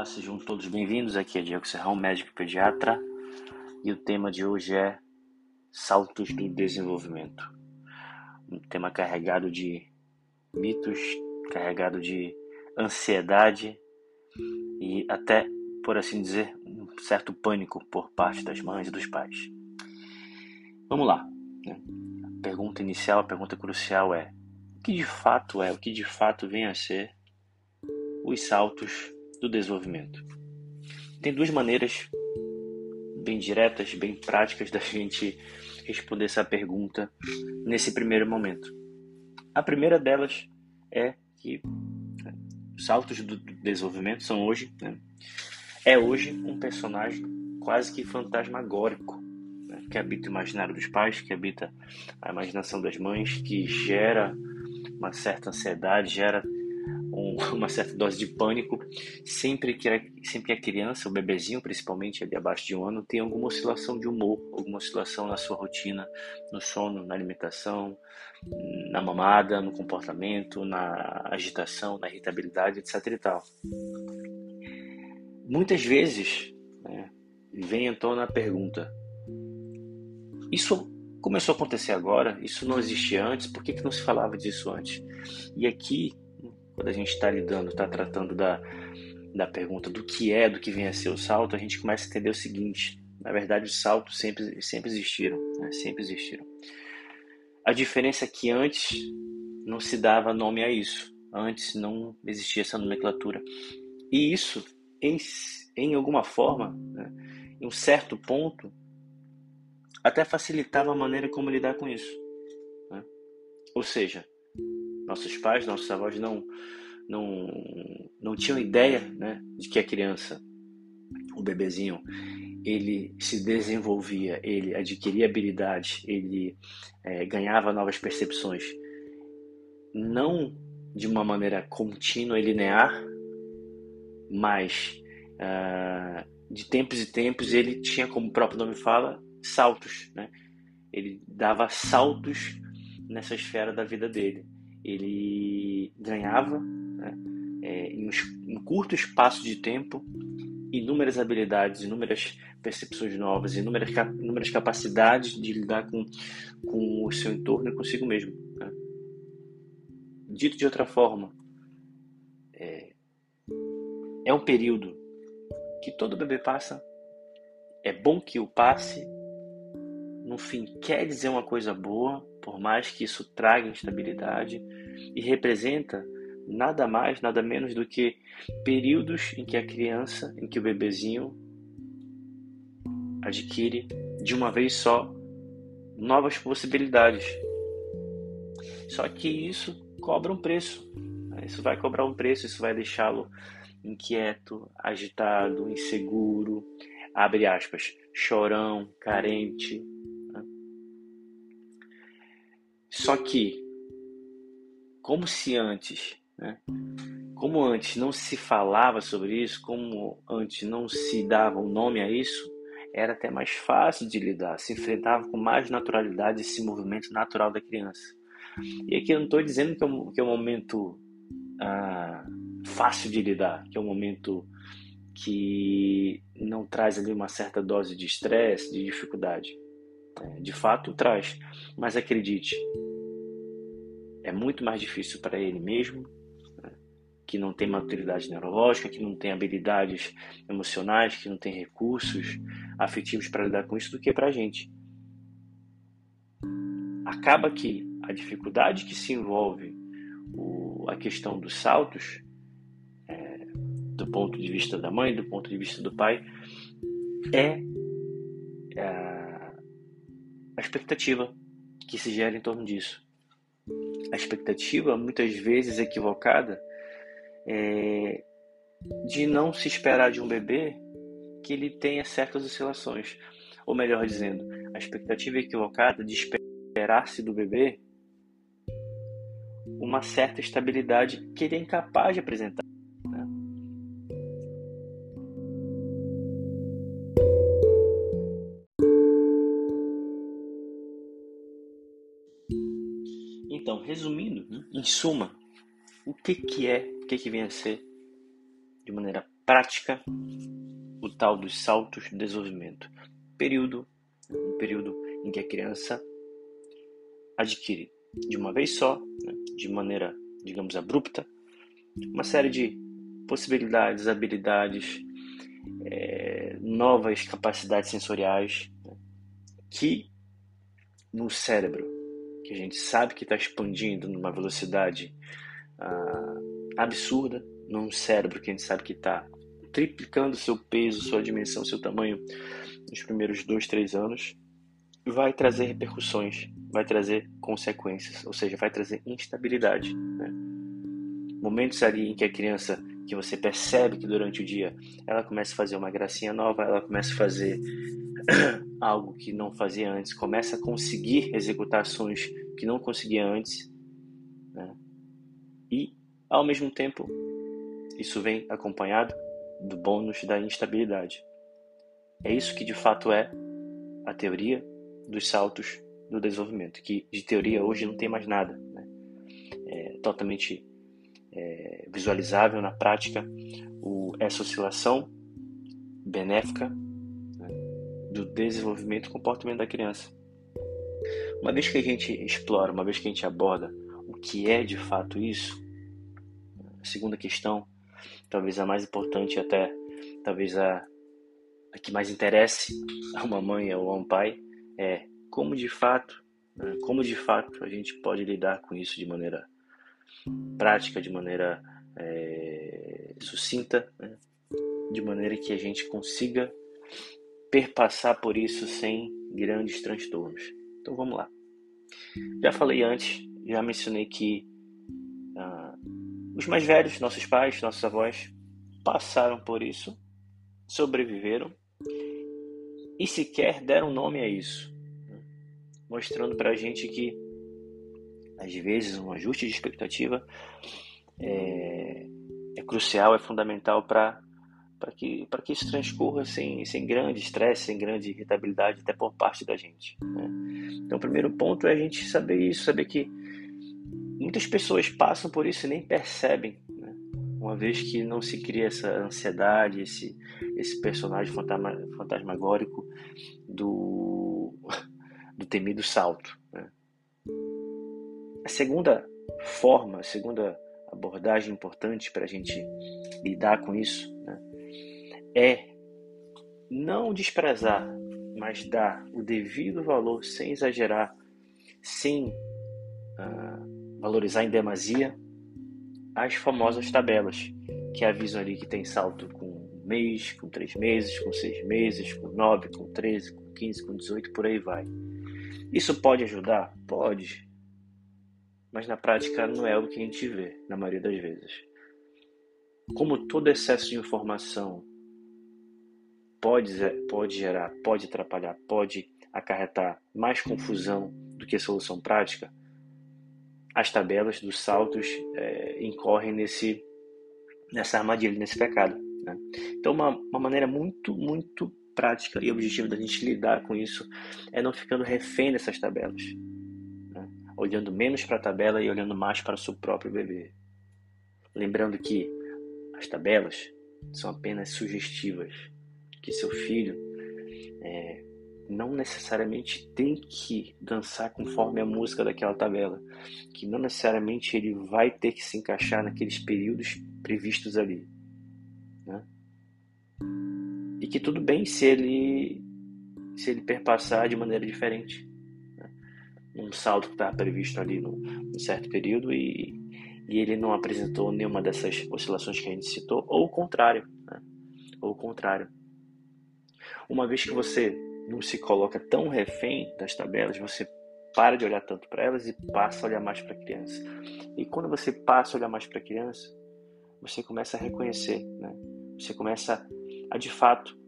Olá, sejam todos bem-vindos. Aqui é Diego Serrão, médico pediatra, e o tema de hoje é saltos do desenvolvimento. Um tema carregado de mitos, carregado de ansiedade e até, por assim dizer, um certo pânico por parte das mães e dos pais. Vamos lá. Né? A pergunta inicial, a pergunta crucial é: o que de fato é, o que de fato vem a ser os saltos do desenvolvimento? Tem duas maneiras bem diretas, bem práticas da gente responder essa pergunta nesse primeiro momento. A primeira delas é que os saltos do desenvolvimento são hoje, né, é hoje um personagem quase que fantasmagórico né, que habita o imaginário dos pais, que habita a imaginação das mães, que gera uma certa ansiedade, gera um, uma certa dose de pânico sempre que, a, sempre que a criança, o bebezinho principalmente ali abaixo de um ano, tem alguma oscilação de humor, alguma oscilação na sua rotina, no sono, na alimentação, na mamada, no comportamento, na agitação, na irritabilidade, etc. e tal. Muitas vezes né, vem em tona a pergunta: isso começou a acontecer agora? Isso não existia antes? Por que, que não se falava disso antes? E aqui quando a gente está lidando, está tratando da, da pergunta do que é, do que vem a ser o salto, a gente começa a entender o seguinte: na verdade, os saltos sempre, sempre existiram, né? sempre existiram. A diferença é que antes não se dava nome a isso, antes não existia essa nomenclatura. E isso, em, em alguma forma, né? em um certo ponto, até facilitava a maneira como lidar com isso. Né? Ou seja, nossos pais, nossos avós não não não tinham ideia, né, de que a criança, o bebezinho, ele se desenvolvia, ele adquiria habilidades, ele é, ganhava novas percepções, não de uma maneira contínua e linear, mas uh, de tempos e tempos ele tinha, como o próprio nome fala, saltos, né? Ele dava saltos nessa esfera da vida dele ele ganhava né, é, em, um, curto espaço de tempo inúmeras habilidades, inúmeras percepções novas, inúmeras, inúmeras capacidades de lidar com, com o seu entorno e consigo mesmo. Né? Dito de outra forma, é, é um período que todo bebê passa, é bom que o passe, no fim quer dizer uma coisa boa, por mais que isso traga instabilidade, e representa nada mais, nada menos do que períodos em que a criança, em que o bebezinho adquire de uma vez só novas possibilidades. Só que isso cobra um preço. Né? Isso vai cobrar um preço, isso vai deixá-lo inquieto, agitado, inseguro, abre aspas, chorão, carente, só que, como se antes, né? como antes não se falava sobre isso, como antes não se dava um nome a isso, era até mais fácil de lidar, se enfrentava com mais naturalidade esse movimento natural da criança. E aqui eu não estou dizendo que é um, que é um momento ah, fácil de lidar, que é um momento que não traz ali uma certa dose de estresse, de dificuldade. É, de fato traz, mas acredite, é muito mais difícil para ele mesmo, né, que não tem maturidade neurológica, que não tem habilidades emocionais, que não tem recursos afetivos para lidar com isso, do que para a gente. Acaba que a dificuldade que se envolve o, a questão dos saltos, é, do ponto de vista da mãe, do ponto de vista do pai, é, é a expectativa que se gera em torno disso. A expectativa, muitas vezes equivocada, é de não se esperar de um bebê que ele tenha certas oscilações. Ou melhor dizendo, a expectativa equivocada de esperar-se do bebê uma certa estabilidade que ele é incapaz de apresentar. Em suma, o que, que é, o que, que vem a ser, de maneira prática o tal dos saltos de desenvolvimento. Período, um período em que a criança adquire de uma vez só, né, de maneira, digamos, abrupta, uma série de possibilidades, habilidades, é, novas capacidades sensoriais né, que no cérebro, que a gente sabe que está expandindo numa velocidade ah, absurda, num cérebro que a gente sabe que está triplicando seu peso, sua dimensão, seu tamanho nos primeiros dois, três anos, vai trazer repercussões, vai trazer consequências, ou seja, vai trazer instabilidade. Né? Momentos ali em que a criança, que você percebe que durante o dia ela começa a fazer uma gracinha nova, ela começa a fazer algo que não fazia antes, começa a conseguir executar ações que não conseguia antes, né? e ao mesmo tempo isso vem acompanhado do bônus da instabilidade. É isso que de fato é a teoria dos saltos do desenvolvimento, que de teoria hoje não tem mais nada. Né? É totalmente é, visualizável na prática o, essa oscilação benéfica né, do desenvolvimento e comportamento da criança. Uma vez que a gente explora, uma vez que a gente aborda o que é de fato isso, a segunda questão, talvez a mais importante até, talvez a, a que mais interesse a uma mãe ou a um pai, é como de fato, né, como de fato a gente pode lidar com isso de maneira prática, de maneira é, sucinta, né, de maneira que a gente consiga perpassar por isso sem grandes transtornos. Então vamos lá. Já falei antes, já mencionei que ah, os mais velhos, nossos pais, nossos avós, passaram por isso, sobreviveram e sequer deram nome a isso, né? mostrando para a gente que às vezes um ajuste de expectativa é, é crucial, é fundamental para que, que isso transcorra sem, sem grande estresse, sem grande irritabilidade, até por parte da gente. Né? Então, o primeiro ponto é a gente saber isso, saber que muitas pessoas passam por isso e nem percebem, né? uma vez que não se cria essa ansiedade, esse, esse personagem fantasma, fantasmagórico do, do temido salto. Segunda forma, a segunda abordagem importante para a gente lidar com isso né? é não desprezar, mas dar o devido valor sem exagerar, sem uh, valorizar em demasia as famosas tabelas que avisam ali que tem salto com um mês, com três meses, com seis meses, com nove, com treze, com quinze, com dezoito, por aí vai. Isso pode ajudar? Pode. Mas na prática não é o que a gente vê, na maioria das vezes. Como todo excesso de informação pode, pode gerar, pode atrapalhar, pode acarretar mais confusão do que solução prática, as tabelas dos saltos é, incorrem nesse, nessa armadilha, nesse pecado. Né? Então, uma, uma maneira muito, muito prática e objetiva da gente lidar com isso é não ficando refém dessas tabelas? Olhando menos para a tabela e olhando mais para o seu próprio bebê. Lembrando que as tabelas são apenas sugestivas, que seu filho é, não necessariamente tem que dançar conforme a música daquela tabela, que não necessariamente ele vai ter que se encaixar naqueles períodos previstos ali, né? E que tudo bem se ele se ele perpassar de maneira diferente? Um salto que está previsto ali num, num certo período e, e ele não apresentou nenhuma dessas oscilações que a gente citou, ou o contrário, né? ou o contrário. Uma vez que você não se coloca tão refém das tabelas, você para de olhar tanto para elas e passa a olhar mais para a criança. E quando você passa a olhar mais para a criança, você começa a reconhecer, né? Você começa a de fato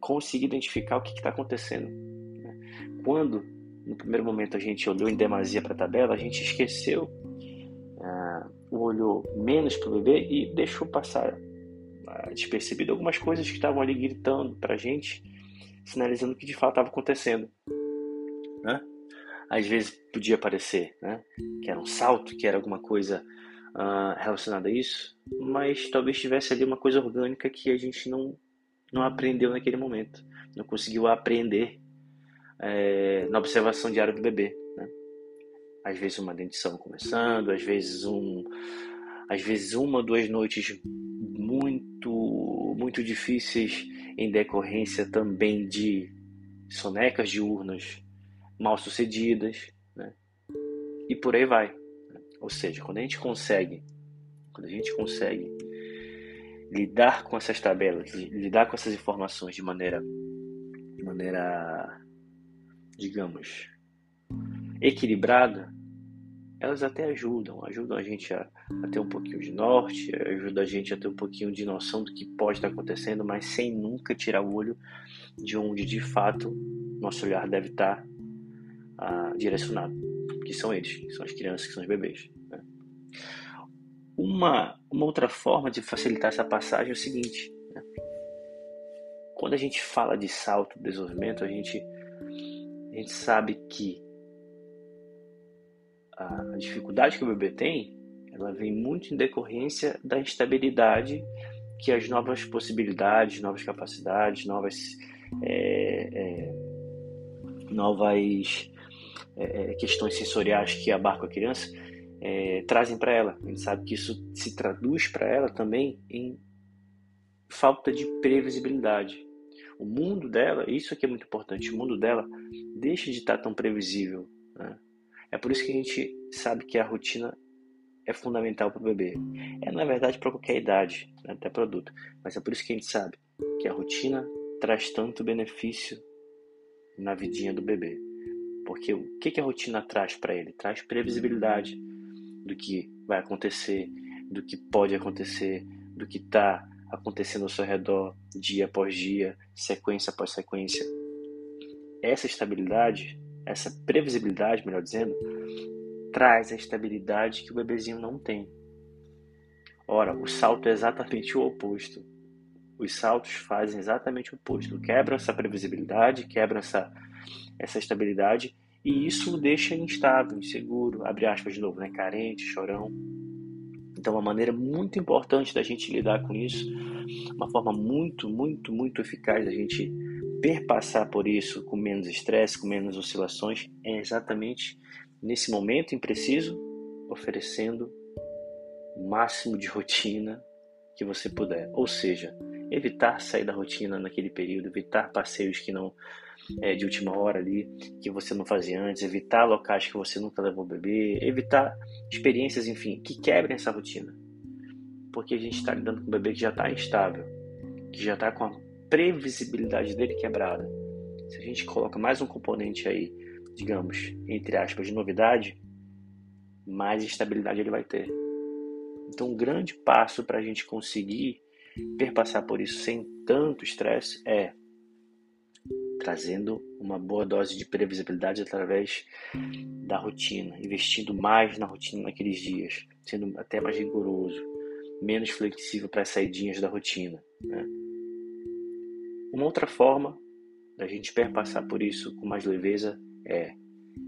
conseguir identificar o que está acontecendo. Né? Quando no primeiro momento a gente olhou em demasia para a tabela, a gente esqueceu, uh, olhou menos para o bebê e deixou passar uh, despercebido algumas coisas que estavam ali gritando para a gente sinalizando o que de fato estava acontecendo. Né? Às vezes podia parecer né, que era um salto, que era alguma coisa uh, relacionada a isso, mas talvez tivesse ali uma coisa orgânica que a gente não, não aprendeu naquele momento, não conseguiu aprender é, na observação diária do bebê. Né? Às vezes uma dentição começando, às vezes um, às vezes uma duas noites muito muito difíceis em decorrência também de sonecas diurnas mal sucedidas, né? e por aí vai. Ou seja, quando a gente consegue, quando a gente consegue lidar com essas tabelas, lidar com essas informações de maneira, de maneira, digamos, equilibrada, elas até ajudam, ajudam a gente a, a, ter um pouquinho de norte, ajudam a gente a ter um pouquinho de noção do que pode estar acontecendo, mas sem nunca tirar o olho de onde de fato nosso olhar deve estar ah, direcionado que são eles, que são as crianças, que são os bebês. Né? Uma, uma outra forma de facilitar essa passagem é o seguinte: né? quando a gente fala de salto de desenvolvimento, a gente, a gente sabe que a dificuldade que o bebê tem, ela vem muito em decorrência da instabilidade que as novas possibilidades, novas capacidades, novas é, é, novas é, é, questões sensoriais que abarcam a criança é, trazem para ela. A gente sabe que isso se traduz para ela também em falta de previsibilidade. O mundo dela, isso aqui é muito importante, o mundo dela deixa de estar tão previsível. Né? É por isso que a gente sabe que a rotina é fundamental para o bebê. É na verdade para qualquer idade, né? até produto. Mas é por isso que a gente sabe que a rotina traz tanto benefício na vidinha do bebê. Porque o que, que a rotina traz para ele? Traz previsibilidade do que vai acontecer, do que pode acontecer, do que está acontecendo ao seu redor, dia após dia, sequência após sequência. Essa estabilidade, essa previsibilidade, melhor dizendo, traz a estabilidade que o bebezinho não tem. Ora, o salto é exatamente o oposto. Os saltos fazem exatamente o oposto. Quebram essa previsibilidade, quebram essa, essa estabilidade e isso o deixa instável, inseguro, abre aspas de novo, né? carente, chorão. Então, uma maneira muito importante da gente lidar com isso, uma forma muito, muito, muito eficaz da gente perpassar por isso com menos estresse, com menos oscilações, é exatamente nesse momento impreciso, oferecendo o máximo de rotina que você puder. Ou seja, evitar sair da rotina naquele período, evitar passeios que não é, de última hora ali que você não fazia antes, evitar locais que você nunca levou bebê, evitar experiências, enfim, que quebrem essa rotina. Porque a gente está lidando com um bebê que já está instável, que já está com a previsibilidade dele quebrada. Se a gente coloca mais um componente aí, digamos, entre aspas, de novidade, mais estabilidade ele vai ter. Então, um grande passo para a gente conseguir perpassar por isso sem tanto estresse é trazendo uma boa dose de previsibilidade através da rotina, investindo mais na rotina naqueles dias, sendo até mais rigoroso, menos flexível para as saidinhas da rotina. Né? Uma outra forma da gente perpassar por isso com mais leveza é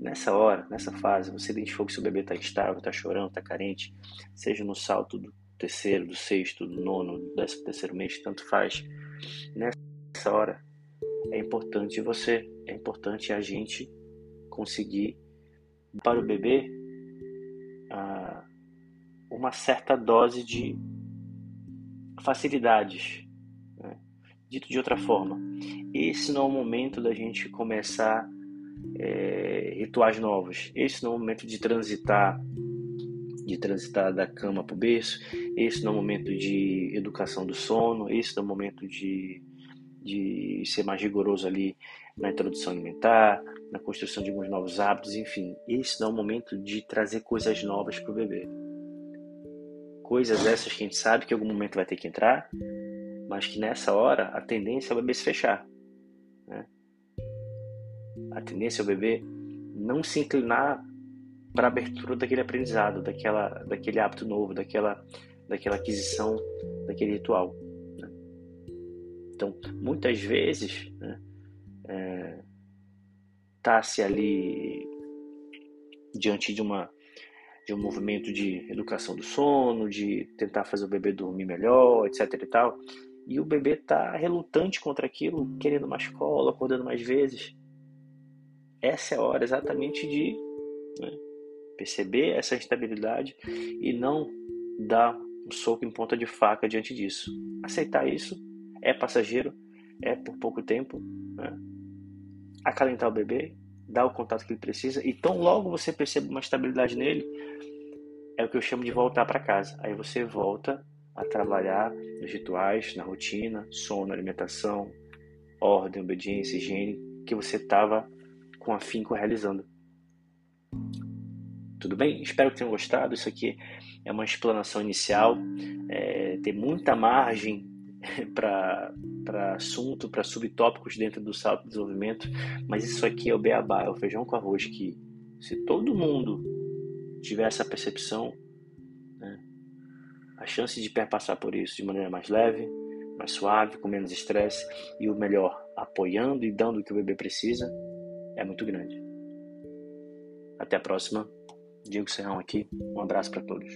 nessa hora, nessa fase, você identificou que seu bebê está instável, está chorando, está carente, seja no salto do terceiro, do sexto, do nono, do décimo terceiro mês, tanto faz. Nessa hora, é importante você, é importante a gente conseguir para o bebê ah, uma certa dose de facilidades. Né? Dito de outra forma, esse não é o momento da gente começar é, rituais novos. Esse não é o momento de transitar de transitar da cama para o berço. Esse não é o momento de educação do sono. Esse não é o momento de de ser mais rigoroso ali na introdução alimentar, na construção de alguns novos hábitos, enfim. Esse é o momento de trazer coisas novas para o bebê. Coisas essas que a gente sabe que em algum momento vai ter que entrar, mas que nessa hora a tendência é o bebê se fechar. Né? A tendência é o bebê não se inclinar para a abertura daquele aprendizado, daquela, daquele hábito novo, daquela, daquela aquisição, daquele ritual. Então, muitas vezes, né, é, ali diante de uma, de um movimento de educação do sono, de tentar fazer o bebê dormir melhor, etc e tal. E o bebê está relutante contra aquilo, querendo mais cola, acordando mais vezes. Essa é a hora exatamente de né, perceber essa instabilidade e não dar um soco em ponta de faca diante disso. Aceitar isso é passageiro, é por pouco tempo. Né? Acalentar o bebê, dar o contato que ele precisa e tão logo você percebe uma estabilidade nele, é o que eu chamo de voltar para casa. Aí você volta a trabalhar nos rituais, na rotina, sono, alimentação, ordem, obediência, higiene, que você estava com afinco realizando. Tudo bem? Espero que tenham gostado. Isso aqui é uma explanação inicial. É, tem muita margem para assunto, para subtópicos dentro do salto de desenvolvimento, mas isso aqui é o beabá, é o feijão com arroz que se todo mundo tiver essa percepção, né, a chance de perpassar por isso de maneira mais leve, mais suave, com menos estresse e o melhor, apoiando e dando o que o bebê precisa, é muito grande. Até a próxima. Diego Serrão aqui. Um abraço para todos.